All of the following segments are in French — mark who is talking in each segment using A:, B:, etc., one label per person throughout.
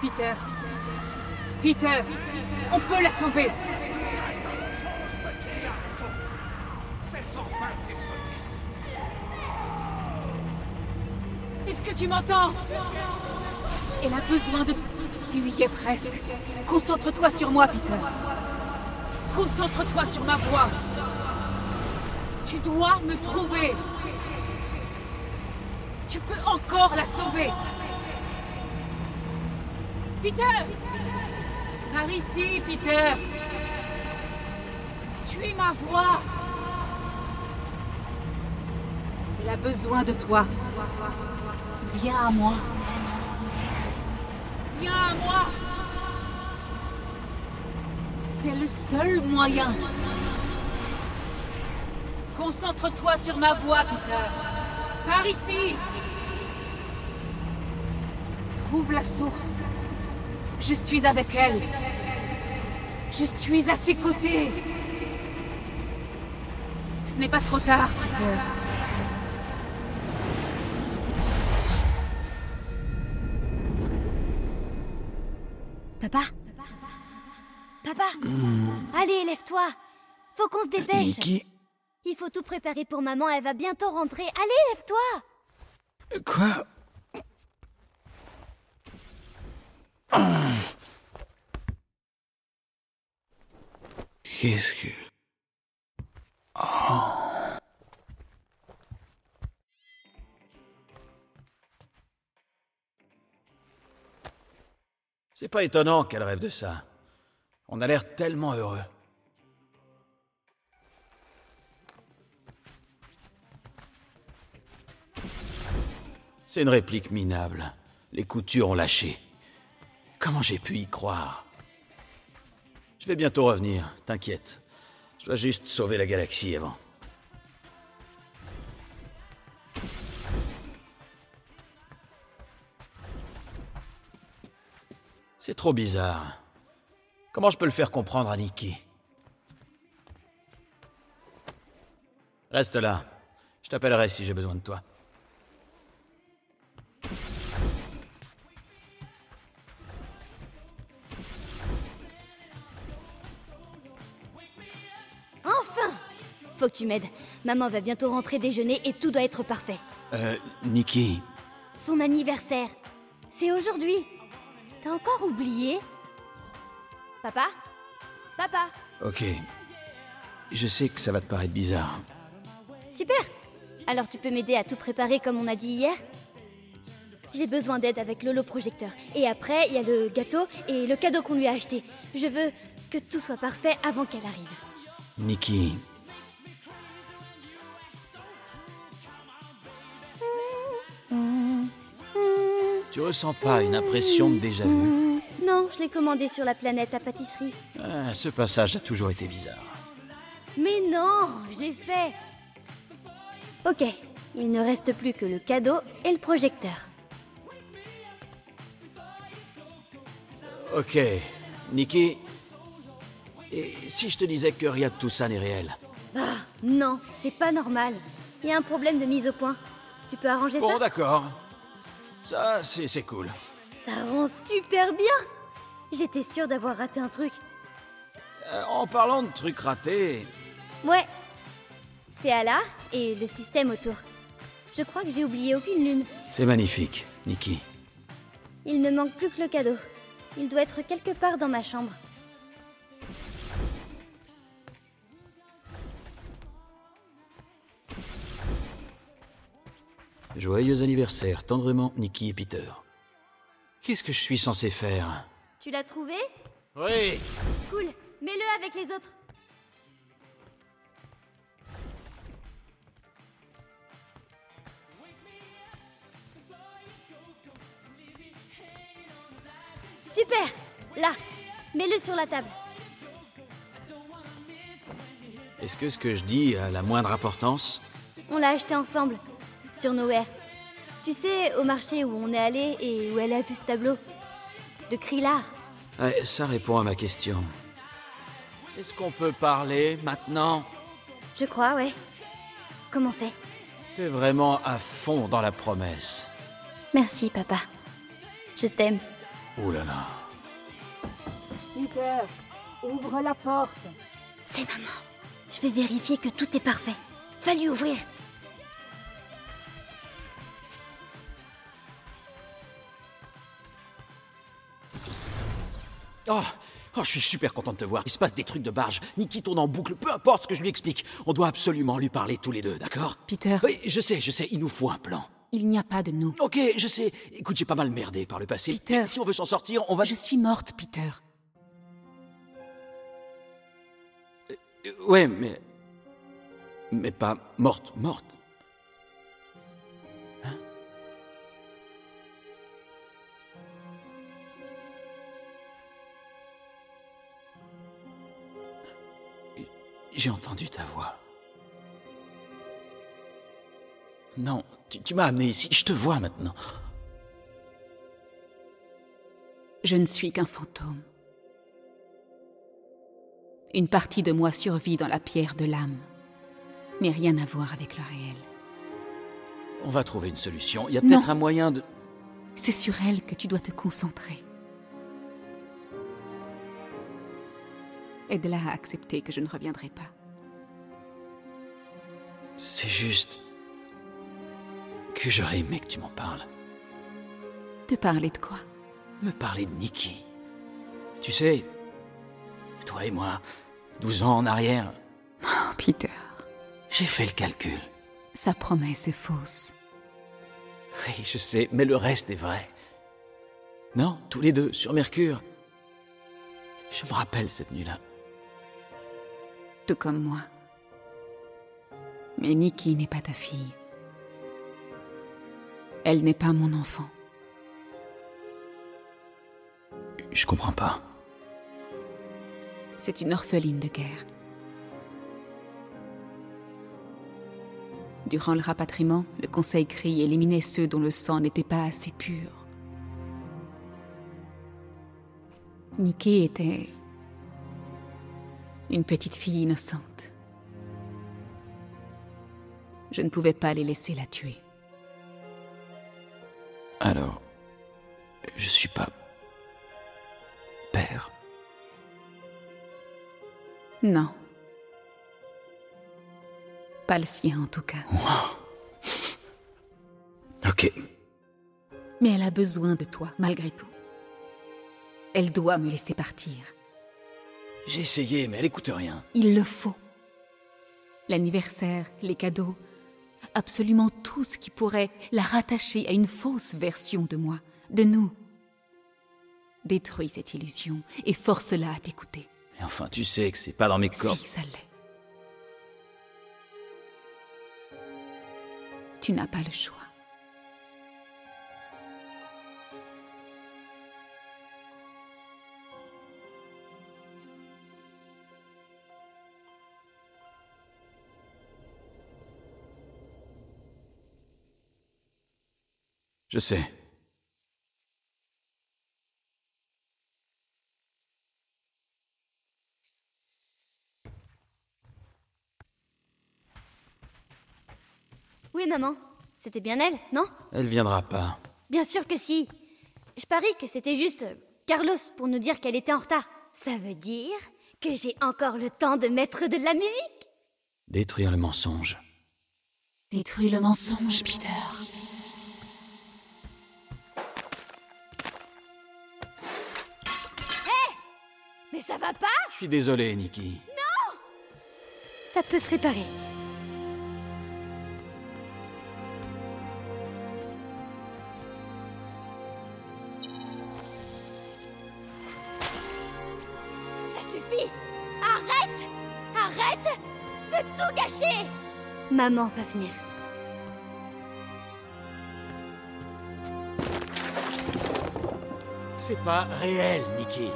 A: Peter. Peter, on peut la sauver. Est-ce que tu m'entends? Elle a besoin de... Tu y es presque. Concentre-toi sur moi, Peter. Concentre-toi sur ma voix. Tu dois me trouver. Tu peux encore la sauver. Peter Par ici, Peter Suis ma voix Elle a besoin de toi. Viens à moi. Viens à moi C'est le seul moyen. Concentre-toi sur ma voix, Peter. Par ici Trouve la source. Je suis avec elle. Je suis à ses côtés. Ce n'est pas trop tard, Peter.
B: Papa? Papa? Allez, lève-toi. Faut qu'on se dépêche. Il faut tout préparer pour maman, elle va bientôt rentrer. Allez, lève-toi.
C: Quoi? Qu'est-ce que...
D: C'est pas étonnant qu'elle rêve de ça. On a l'air tellement heureux. C'est une réplique minable. Les coutures ont lâché. Comment j'ai pu y croire? Je vais bientôt revenir, t'inquiète. Je dois juste sauver la galaxie avant. C'est trop bizarre. Comment je peux le faire comprendre à Nikki? Reste là. Je t'appellerai si j'ai besoin de toi.
B: Faut que tu m'aides. Maman va bientôt rentrer déjeuner et tout doit être parfait.
D: Euh, Nikki.
B: Son anniversaire. C'est aujourd'hui. T'as encore oublié? Papa? Papa?
D: Ok. Je sais que ça va te paraître bizarre.
B: Super Alors tu peux m'aider à tout préparer comme on a dit hier? J'ai besoin d'aide avec l'holoprojecteur. Et après, il y a le gâteau et le cadeau qu'on lui a acheté. Je veux que tout soit parfait avant qu'elle arrive.
D: Nikki. Tu ressens pas une impression de déjà vu
B: Non, je l'ai commandé sur la planète à pâtisserie.
D: Ah, Ce passage a toujours été bizarre.
B: Mais non, je l'ai fait. Ok, il ne reste plus que le cadeau et le projecteur.
D: Ok, Nikki. Et si je te disais que rien de tout ça n'est réel
B: Ah, non, c'est pas normal. Il y a un problème de mise au point. Tu peux arranger
D: Bon,
B: ça?
D: d'accord. Ça, c'est cool.
B: Ça rend super bien. J'étais sûre d'avoir raté un truc.
D: Euh, en parlant de trucs ratés,
B: Ouais. C'est Ala et le système autour. Je crois que j'ai oublié aucune lune.
D: c'est magnifique, Nikki.
B: Il ne manque plus que le cadeau. Il doit être quelque part dans ma chambre.
D: Joyeux anniversaire, tendrement, Nikki et Peter. Qu'est-ce que je suis censé faire?
B: Tu l'as trouvé?
D: Oui
B: Cool. Mets-le avec les autres. Super Là Mets-le sur la table.
D: Est-ce que ce que je dis a la moindre importance?
B: On l'a acheté ensemble, sur Nowhere. Tu sais, au marché où on est allé et où elle a vu ce tableau. De Krillard.
D: Ouais, Ça répond à ma question. Est-ce qu'on peut parler maintenant?
B: Je crois, ouais. Comment c'est?
D: T'es vraiment à fond dans la promesse.
B: Merci, papa. Je t'aime.
D: Oh là là.
A: Peter, ouvre la porte.
B: C'est maman. Je vais vérifier que tout est parfait. Fallu ouvrir.
D: Oh, oh, je suis super content de te voir. Il se passe des trucs de barge. Niki tourne en boucle, peu importe ce que je lui explique. On doit absolument lui parler tous les deux, d'accord?
A: Peter,
D: Oui, je sais, je sais, il nous faut un plan.
A: il n'y a pas de nous.
D: Ok, je sais. Écoute, j'ai pas mal merdé par le passé.
A: Peter.
D: Si on veut s'en sortir, on va...
A: Je suis morte, Peter.
D: Euh, Ouais, mais... Mais pas morte, morte. J'ai entendu ta voix. Non, tu, tu m'as amené ici, je te vois maintenant.
A: Je ne suis qu'un fantôme. Une partie de moi survit dans la pierre de l'âme, mais rien à voir avec le réel.
D: On va trouver une solution. Il y a peut-être un moyen de...
A: C'est sur elle que tu dois te concentrer. Aide-la à accepter que je ne reviendrai pas.
D: C'est juste... que j'aurais aimé que tu m'en parles.
A: Te parler de quoi?
D: Me parler de Nikki. Tu sais, toi et moi, 12 ans en arrière,
A: Oh, Peter,
D: j'ai fait le calcul.
A: sa promesse est fausse.
D: Oui, je sais, mais le reste est vrai. Non, tous les deux, sur Mercure. Je me rappelle cette nuit-là.
A: Tout comme moi. Mais Nikki n'est pas ta fille. Elle n'est pas mon enfant.
D: Je comprends pas.
A: C'est une orpheline de guerre. Durant le rapatriement, le Conseil crie éliminer ceux dont le sang n'était pas assez pur. Nikki était une petite fille innocente. Je ne pouvais pas les laisser la tuer.
D: Alors, je suis pas... père.
A: Non. Pas le sien en tout cas.
D: Ok.
A: Mais elle a besoin de toi, malgré tout. Elle doit me laisser partir.
D: J'ai essayé, mais elle écoute rien.
A: Il le faut. L'anniversaire, les cadeaux, absolument tout ce qui pourrait la rattacher à une fausse version de moi, de nous. Détruis cette illusion et force-la à t'écouter.
D: Mais enfin, tu sais que c'est pas dans mes cordes.
A: Si, ça l'est. Tu n'as pas le choix.
D: Je sais.
B: Oui, maman. C'était bien elle, non?
D: Elle viendra pas.
B: Bien sûr que si. Je parie que c'était juste euh, Carlos pour nous dire qu'elle était en retard. Ça veut dire que j'ai encore le temps de mettre de la musique?
D: Détruire le mensonge.
A: Détruis le mensonge, Peter.
B: Mais ça va pas
D: Je suis désolé, Nikki.
B: Ça peut se réparer. Ça suffit Arrête Arrête de tout gâcher Maman va venir.
D: C'est pas réel, Nikki.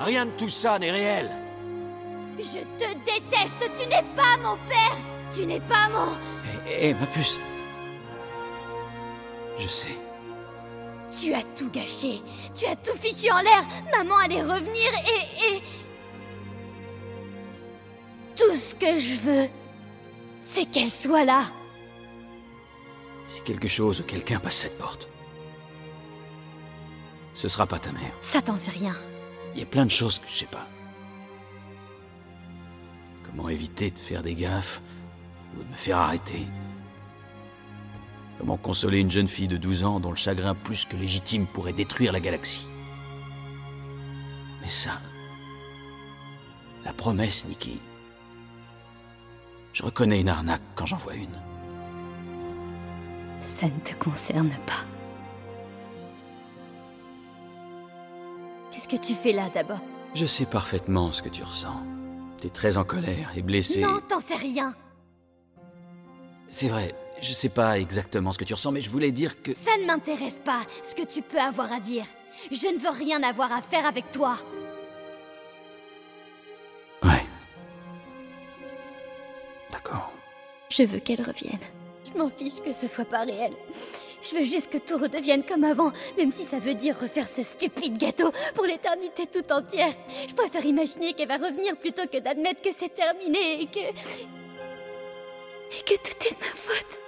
D: Rien de tout ça n'est réel.
B: Je te déteste Tu n'es pas mon père Tu n'es pas mon...
D: Hé, ma puce. Je sais.
B: Tu as tout gâché. Tu as tout fichu en l'air. Maman allait revenir et... et... Tout ce que je veux, c'est qu'elle soit là.
D: Si quelque chose ou quelqu'un passe cette porte, Ce sera pas ta mère.
B: Ça t'en sait rien.
D: Il y a plein de choses que je sais pas. Comment éviter de faire des gaffes ou de me faire arrêter? Comment consoler une jeune fille de 12 ans dont le chagrin plus que légitime pourrait détruire la galaxie? Mais ça, la promesse, Nikki, je reconnais une arnaque quand j'en vois une.
B: Ça ne te concerne pas. Qu'est-ce que tu fais là d'abord
D: Je sais parfaitement ce que tu ressens. T'es très en colère et blessé.
B: Non, t'en sais rien
D: C'est vrai, je sais pas exactement ce que tu ressens, mais je voulais dire que...
B: Ça ne m'intéresse pas, ce que tu peux avoir à dire. Je ne veux rien avoir à faire avec toi.
D: Ouais. D'accord.
B: Je veux qu'elle revienne. Je m'en fiche que ce soit pas réel. Je veux juste que tout redevienne comme avant, même si ça veut dire refaire ce stupide gâteau pour l'éternité tout entière. Je préfère imaginer qu'elle va revenir plutôt que d'admettre que c'est terminé et que... Et que tout est de ma faute.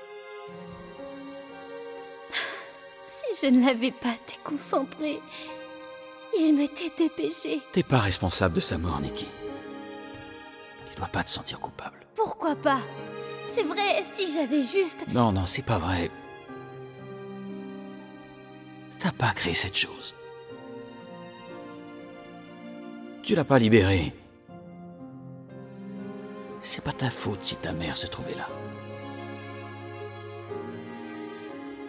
B: Si je ne l'avais pas déconcentrée, je m'étais dépêchée.
D: T'es pas responsable de sa mort, Nikki. Tu dois pas te sentir coupable.
B: Pourquoi pas? C'est vrai, si j'avais juste...
D: Non, non, c'est pas vrai. T'as pas créé cette chose. Tu l'as pas libérée. C'est pas ta faute si ta mère se trouvait là.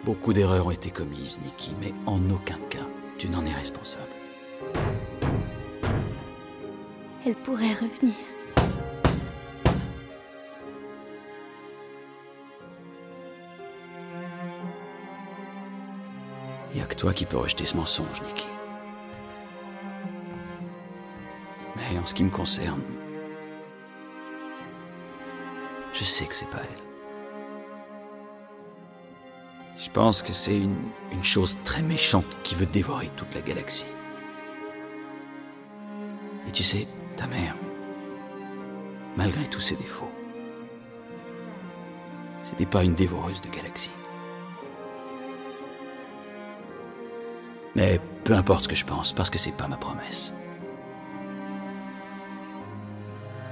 D: Beaucoup d'erreurs ont été commises, Nikki, mais en aucun cas tu n'en es responsable.
B: Elle pourrait revenir.
D: Y a que toi qui peux rejeter ce mensonge, Nikki. Mais en ce qui me concerne, je sais que c'est pas elle. Je pense que c'est une, une chose très méchante qui veut dévorer toute la galaxie. Et tu sais, ta mère, malgré tous ses défauts, c'était pas une dévoreuse de galaxies. Mais peu importe ce que je pense, parce que c'est pas ma promesse.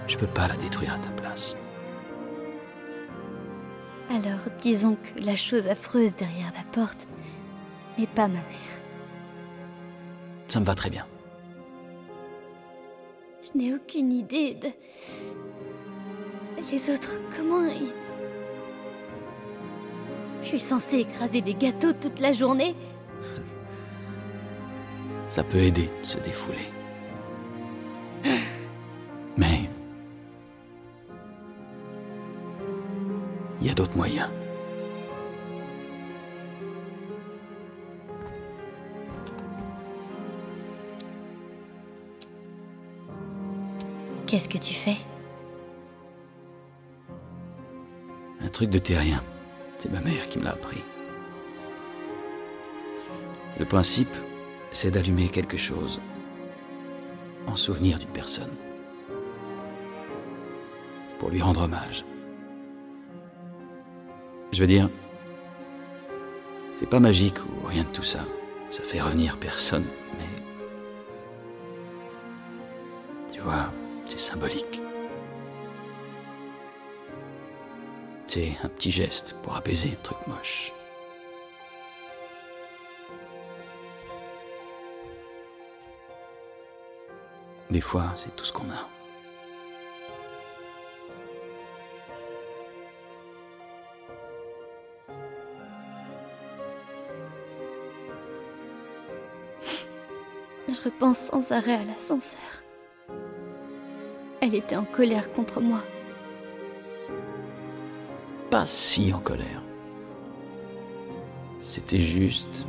D: Je peux pas la détruire à ta place.
B: Alors disons que la chose affreuse derrière la porte n'est pas ma mère.
D: Ça me va très bien.
B: Je n'ai aucune idée de... Les autres, comment ils... Je suis censée écraser des gâteaux toute la journée
D: Ça peut aider de se défouler. Mais... Il y a d'autres moyens.
B: Qu'est-ce que tu fais?
D: Un truc de terrien. C'est ma mère qui me l'a appris. Le principe, c'est d'allumer quelque chose en souvenir d'une personne. Pour lui rendre hommage. Je veux dire, c'est pas magique ou rien de tout ça. Ça fait revenir personne, mais... Tu vois, c'est symbolique. C'est un petit geste pour apaiser un truc moche. Des fois, c'est tout ce qu'on a.
B: Je repense sans arrêt à l'ascenseur. Elle était en colère contre moi.
D: Pas si en colère. C'était juste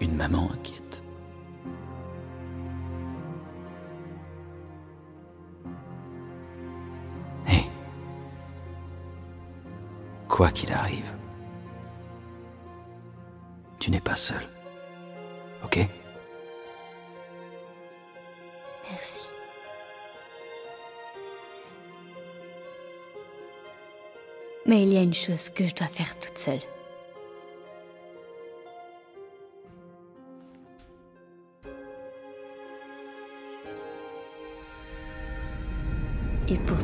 D: une maman inquiète. quoi qu'il arrive. Tu n'es pas seul. Ok?
B: Merci. Mais il y a une chose que je dois faire toute seule. Et pour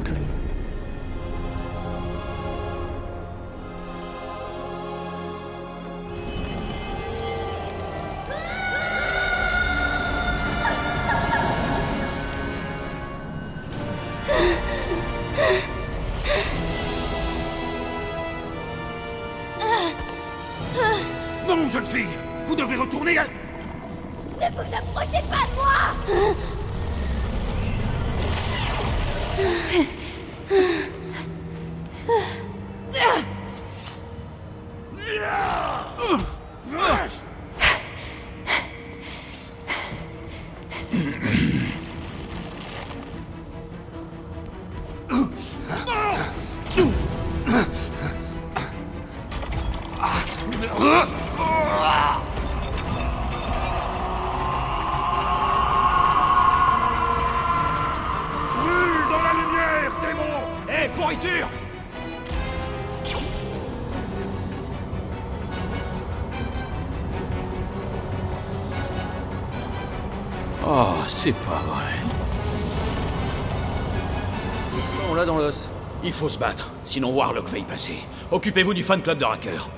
E: faut se battre, sinon Warlock va y passer. Occupez-vous du fan club de Racker.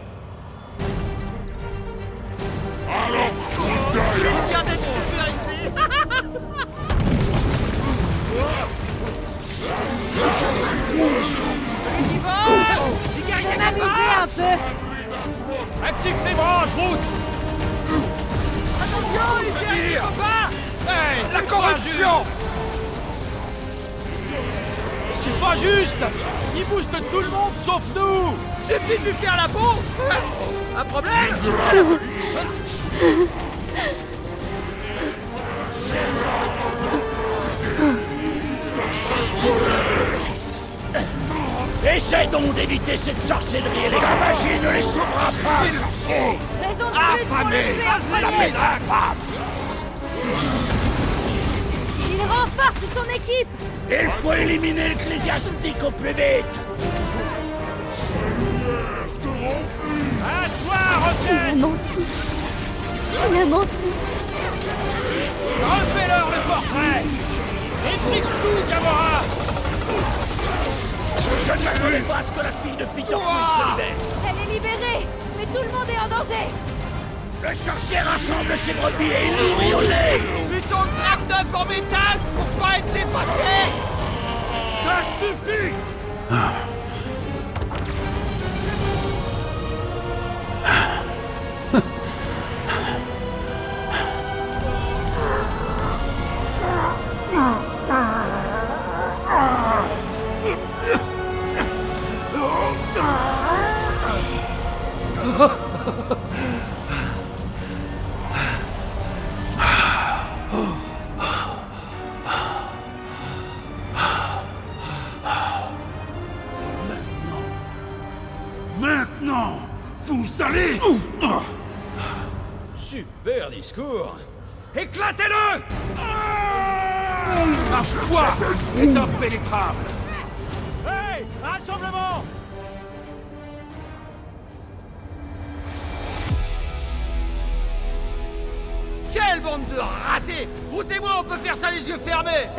D: Cette sorcellerie et les la magie ne les sauvera pas, sorcier
F: Raison de plus pour
D: Affamé
F: le tuer en
D: La pédale
F: Il renforce son équipe.
D: Il faut éliminer l'ecclésiastique au plus vite.
E: À toi, Rocket
B: Il a menti. Il a menti.
E: Refais-leur le portrait. Étrique-tout, Gamora
D: Je ne m'attendais pas à ce que la fille de Peter Quill se libère.
F: Elle est libérée Mais tout le monde est en danger.
D: Le sorcier rassemble ses brebis et il nourrit au nez.
E: Plutôt craque d'œuf en métal pour pas être dépassé.
D: Ça suffit Maintenant,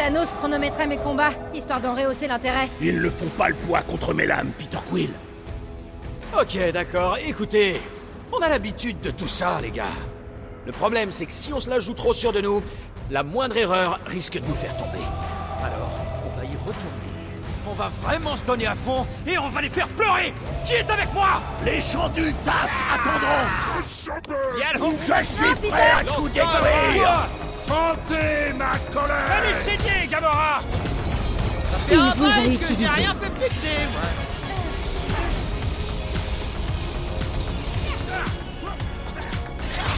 F: Thanos chronométrait mes combats, histoire d'en rehausser l'intérêt.
D: Ils ne font pas le poids contre mes lames, Peter Quill.
E: Ok, d'accord, écoutez, on a l'habitude de tout ça, les gars. Le problème, c'est que si on se la joue trop sûr de nous, la moindre erreur risque de nous faire tomber. Alors, on va y retourner. On va vraiment se donner à fond et on va les faire pleurer Qui est avec moi?
D: Les champs d'Ultas attendront Je suis prêt à tout détruire
E: moi.
D: Colère
E: Allez saigner, Gamora. Ça fait
B: Il
E: un
B: vous a
E: bail que
B: utilisé.
E: j'ai rien fait péter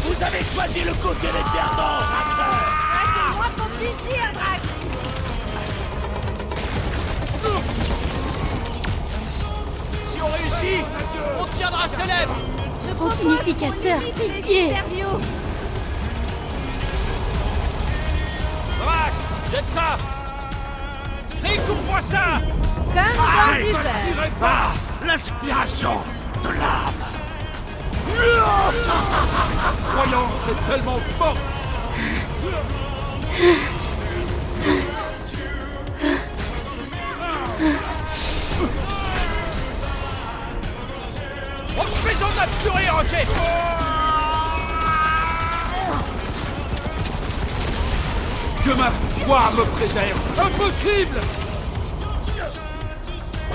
D: Vous avez choisi le côté des perdants, Raptor
F: Ah, c'est moins qu'on puisse dire, Drax.
E: Si on réussit, on tiendra célèbre.
F: Je qu'on
B: unificateur, pitié.
E: Jette ça Découvre ça.
F: Comme
D: ah,
F: dans
D: du
F: beurre
D: Ah L'inspiration de l'âme.
E: Croyance est tellement forte. On fait en la purée,
C: Que ma me préserve. Impossible!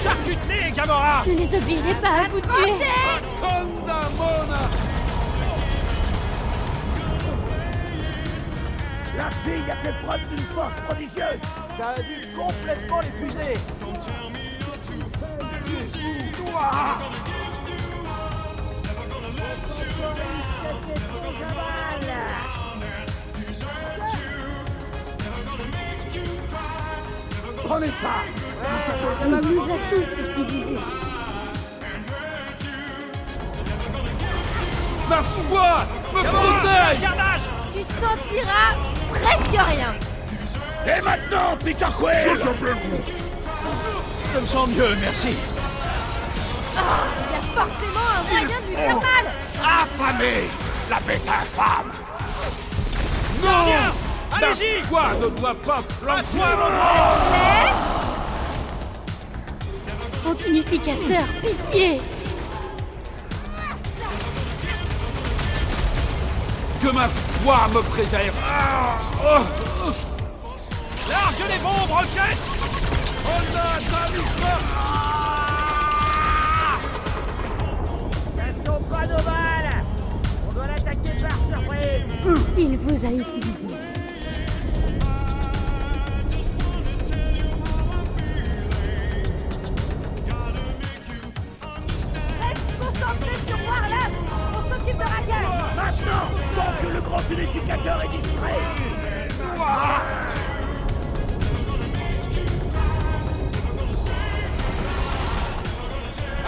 E: Charcute-les, Gamora!
B: Ne les obligez pas à vous tuer.
C: Condamona
D: La fille a fait preuve d'une force prodigieuse.
E: Ça a dû complètement l'épuiser
D: Prenez ça
B: nous a tous utilisés.
C: Ma foi me protège
F: Tu sentiras presque rien.
C: Et maintenant, Peter Quill
E: Je me sens mieux, merci.
F: Il y a forcément un moyen de lui faire
C: Oh.
F: mal.
C: Affamé La bête infâme Non
E: Allez-y.
C: Ma foi ne doit pas flanquer
B: Grand unificateur, pitié.
C: Que ma foi me préserve. Ah, oh,
E: Largue les bombes, roquette.
C: Oh là, talisman
D: Ne sont pas nos balles On doit l'attaquer par surprise.
B: Il vous a utilisé.
F: S'occupe de Raquel.
D: Maintenant Tant que le grand unificateur est distrait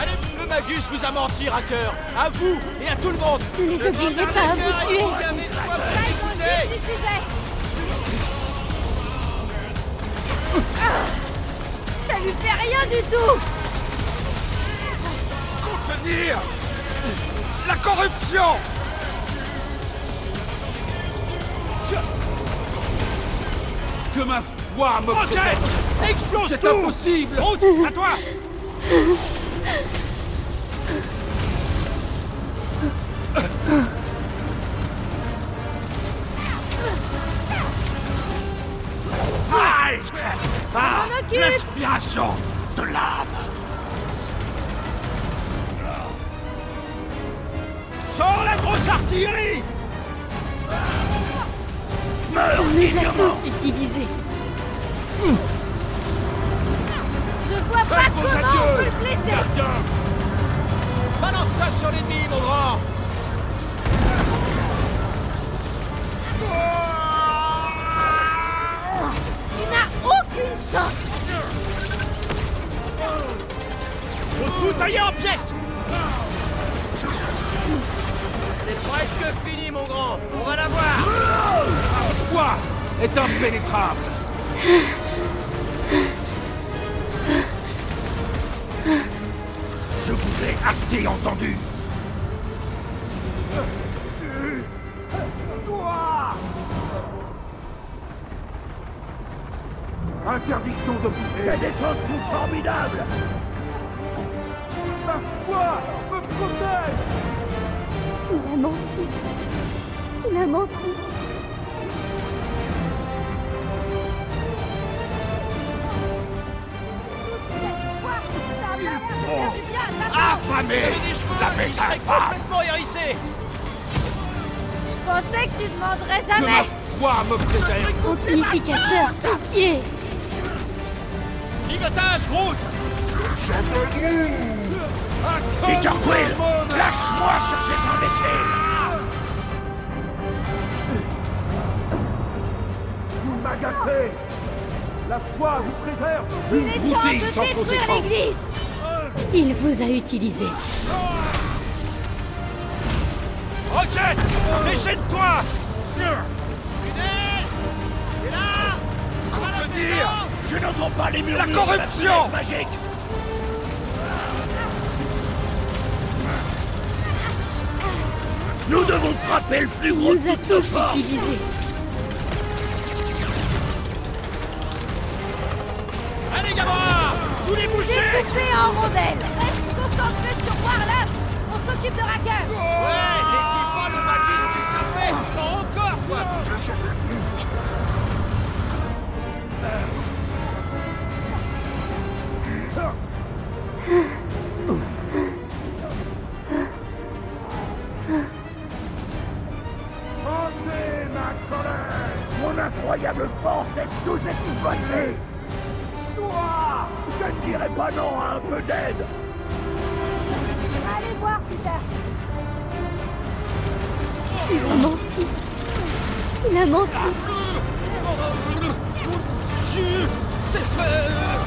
E: Allez, le Magus vous a menti, Hacker À vous et à tout le monde
B: Ne les obligez pas à vous tuer
F: Chef du sujet. Ah, ça lui fait rien du tout.
C: Contenir La corruption Que ma foi me préserve
E: Explose
C: C'est impossible.
E: Route, à toi.
C: Halte Ah
B: les a tous utilisés.
F: Je vois pas comment on peut le blesser.
E: Balance ça sur l'ennemi, mon grand
F: Tu n'as aucune chance.
E: Faut tout tailler en pièces C'est presque fini, mon grand On va la voir
C: Ma foi est impénétrable. Je vous ai assez entendu. Interdiction de bouger
D: C'est des coups formidables.
C: Ma foi me protège.
B: Il a
C: Affamé. La bête
E: complètement hérissé.
F: Je pensais que tu demanderais
C: Que ma
F: jamais.
C: foi me préserve.
B: Grand unificateur, pitié.
E: Ligotage, Groot
C: Peter Quill Lâche-moi sur ces imbéciles.
D: Vous m'agacez. La foi vous préserve.
F: Il est temps
C: Bouteille
F: de
C: sans
F: détruire
C: conséquence.
F: l'église.
B: Il vous a utilisé.
E: Roquette Déchaîne-toi
C: Contenir
D: Je n'entends pas les murmures
C: La corruption
D: de la magique Nous devons frapper le plus
B: Il
D: gros
B: nous a tous
D: force.
B: utilisés.
E: Sous les bouchées
F: Découpé en rondelles. Reste concentré sur Warlock. On s'occupe de Racker
E: Ouais, laissez pas le magie s'échapper Encore, quoi.
C: Montez ma colère. Mon incroyable force est sous exploitée Toi Je ne dirais pas non à un peu d'aide.
B: Allez voir, Peter. Il a menti. Il a menti.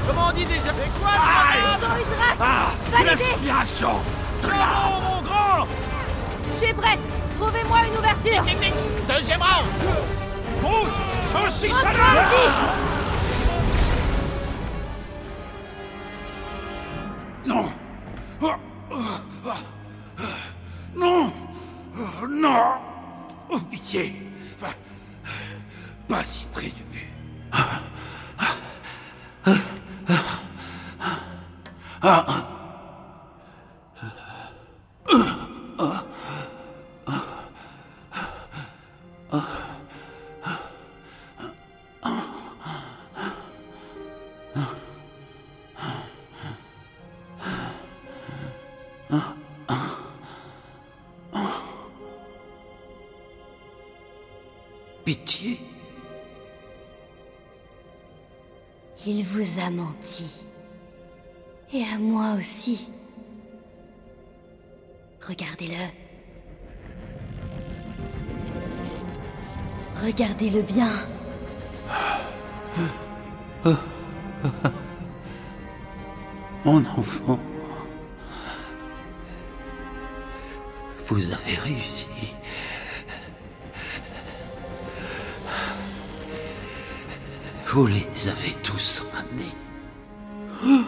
D: Comment on dit déjà? C'est quoi
C: Ah
F: l'aider
C: L'inspiration de.
D: Oh, mon grand!
F: Je suis prête. Trouvez-moi une ouverture.
D: Deuxième round. Route Saucisse à
C: Non. Non. Non. Oh, pitié
B: A menti. Et à moi aussi. Regardez-le. Regardez-le bien.
C: Mon enfant. Vous avez réussi. Vous les avez tous ramenés.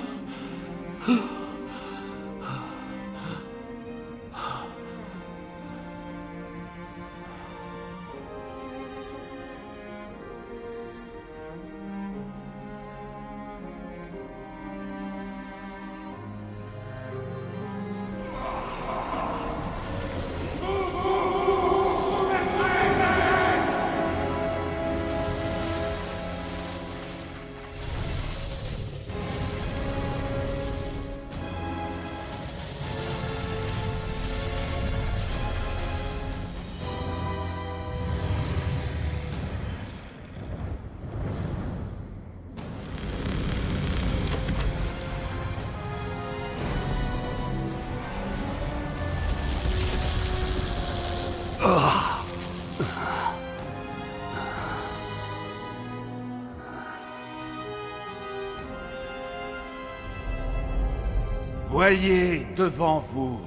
C: Voyez devant vous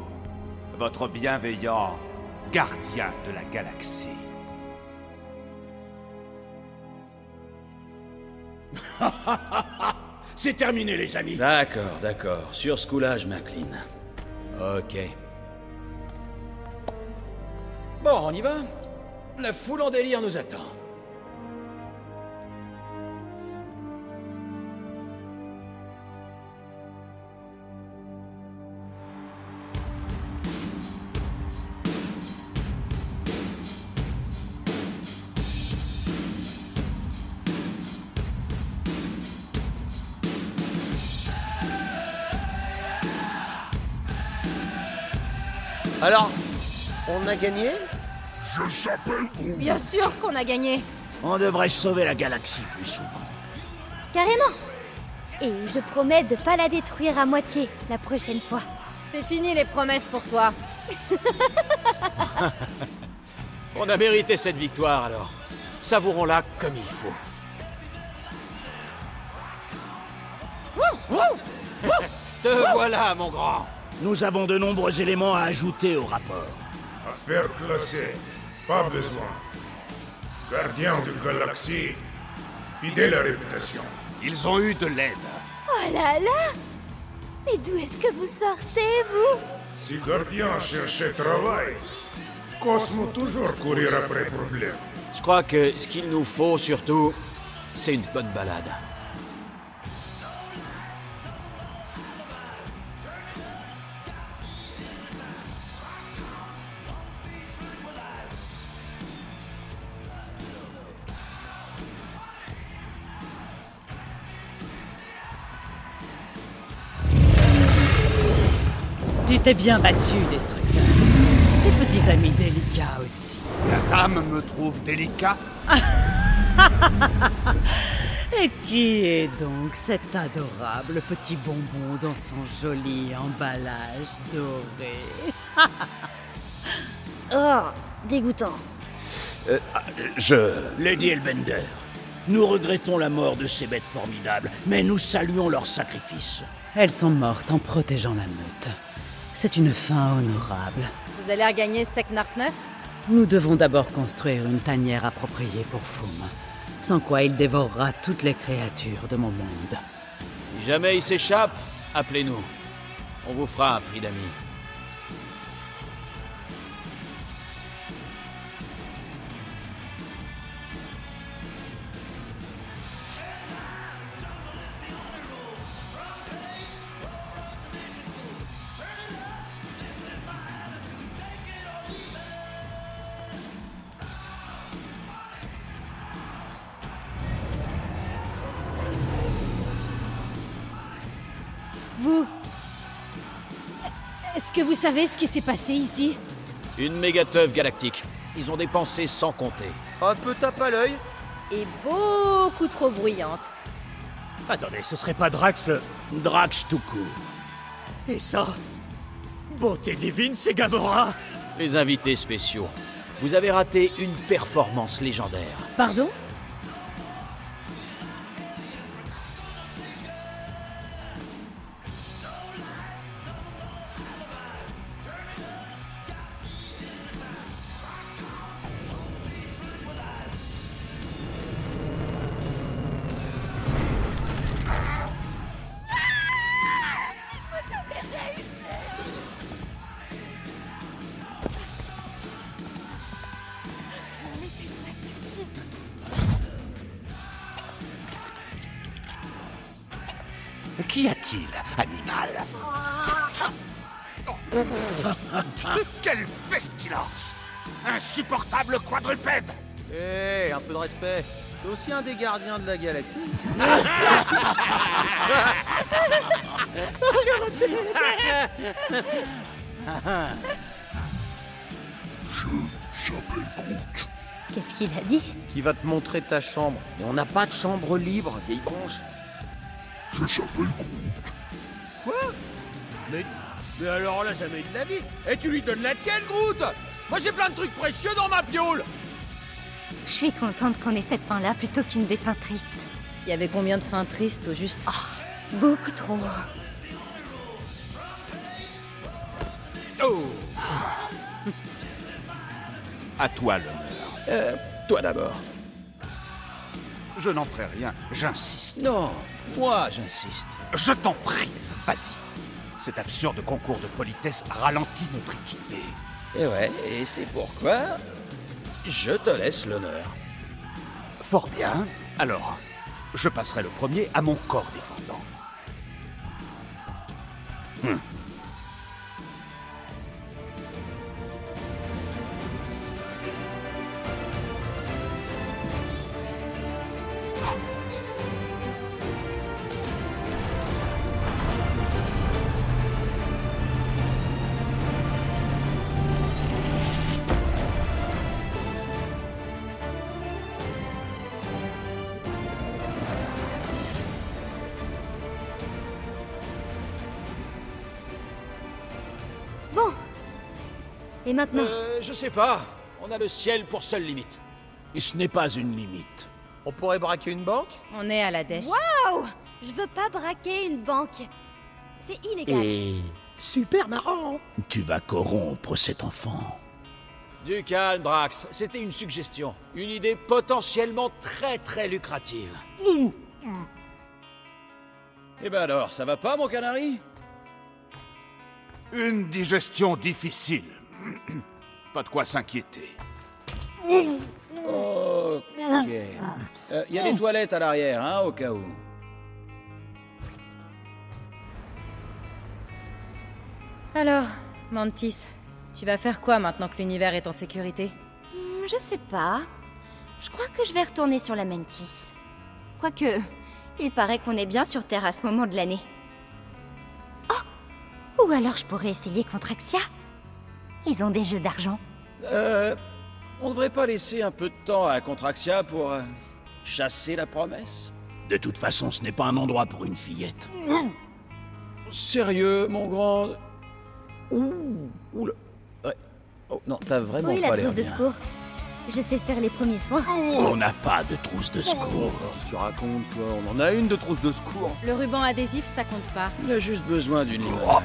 C: votre bienveillant gardien de la galaxie.
D: C'est terminé, les amis
G: D'accord, d'accord. Sur ce coup-là, je m'incline.
D: Ok. Bon, on y va La foule en délire nous attend.
H: Alors, on a gagné
F: Bien sûr qu'on a gagné
C: On devrait sauver la galaxie plus souvent.
B: Carrément Et je promets de pas la détruire à moitié la prochaine fois.
F: C'est fini les promesses pour toi.
D: On a mérité cette victoire, alors. Savourons-la comme il faut. Te voilà, mon grand
C: Nous avons de nombreux éléments à ajouter au rapport.
I: Affaire classée. Pas besoin. Gardien de galaxie. Fidèle à réputation.
C: Ils ont eu de l'aide.
B: Oh là là Mais d'où est-ce que vous sortez, vous?
I: Si Gardien cherchait travail, Cosmo toujours courir après problème.
D: Je crois que ce qu'il nous faut, surtout, c'est une bonne balade.
J: T'es bien battu, Destructeur. Tes petits amis délicats aussi.
K: La dame me trouve délicat
J: Et qui est donc cet adorable petit bonbon dans son joli emballage doré?
L: Oh, dégoûtant.
M: Euh, Je... Lady Elbender, nous regrettons la mort de ces bêtes formidables, mais nous saluons leur sacrifice.
J: Elles sont mortes en protégeant la meute. C'est une fin honorable.
F: Vous allez regagner Seknarf 9
J: Nous devons d'abord construire une tanière appropriée pour Foum, sans quoi il dévorera toutes les créatures de mon monde.
D: Si jamais il s'échappe, appelez-nous. On vous fera un prix d'amis.
N: Savez ce qui s'est passé ici
D: Une mégateuf galactique. Ils ont dépensé sans compter.
E: Un peu tape à l'œil.
F: Et beaucoup trop bruyante.
M: Attendez, ce serait pas Drax le... Drax tout court. Et ça Beauté divine, c'est Gamora
D: Les invités spéciaux. Vous avez raté une performance légendaire.
N: Pardon?
K: Quadrupède
E: Eh, un peu de respect. C'est aussi un des gardiens de la galaxie.
L: Qu'est-ce qu'il a dit?
E: Qui va te montrer ta chambre. Et on n'a pas de chambre libre, vieille branche.
M: Mais... Mais alors là, jamais de la vie Et tu lui donnes la tienne, Groot Moi j'ai plein de trucs précieux dans ma piole
B: Je suis contente qu'on ait cette fin-là plutôt qu'une des fins tristes.
F: Il y avait combien de fins tristes au juste
B: Beaucoup trop.
M: Oh
K: À toi l'honneur.
M: Euh, toi d'abord.
K: Je n'en ferai rien, j'insiste.
D: Non, moi j'insiste.
K: Je t'en prie, vas-y. Cet absurde concours de politesse ralentit notre équipée.
D: Et ouais, et c'est pourquoi je te laisse l'honneur.
K: Fort bien. Alors, je passerai le premier à mon corps défendant. Hmm.
L: Et maintenant
D: Euh, je sais pas. On a le ciel pour seule limite.
M: Et ce n'est pas une limite.
E: On pourrait braquer une banque?
F: On est à la dèche.
L: Waouh Je veux pas braquer une banque. C'est illégal.
M: Et... Super marrant Tu vas corrompre cet enfant.
D: Du calme, Drax. C'était une suggestion. Une idée potentiellement très très lucrative. Eh ben alors, ça va pas, mon canari?
K: Une digestion difficile. Pas de quoi s'inquiéter.
D: Ok. Il y a des toilettes à l'arrière, hein, au cas où.
F: Alors, Mantis, tu vas faire quoi maintenant que l'univers est en sécurité?
B: Hmm, Je sais pas. Je crois que je vais retourner sur la Mantis. Quoique, il paraît qu'on est bien sur Terre à ce moment de l'année. Oh
O: Ou alors je pourrais essayer Contraxia. Ils ont des jeux d'argent.
D: Euh... On devrait pas laisser un peu de temps à Contraxia pour... euh, chasser la promesse?
C: De toute façon, ce n'est pas un endroit pour une fillette.
D: Sérieux, mon grand... Ouh, là. Ouais. Oh, non, t'as vraiment
B: Oui,
D: pas
B: la trousse de
D: bien.
B: secours? Je sais faire les premiers soins.
C: On n'a pas de trousse de secours.
P: Que tu racontes, toi On en a une de trousse de secours.
F: Le ruban adhésif, ça compte pas.
D: Il a juste besoin d'une limonade.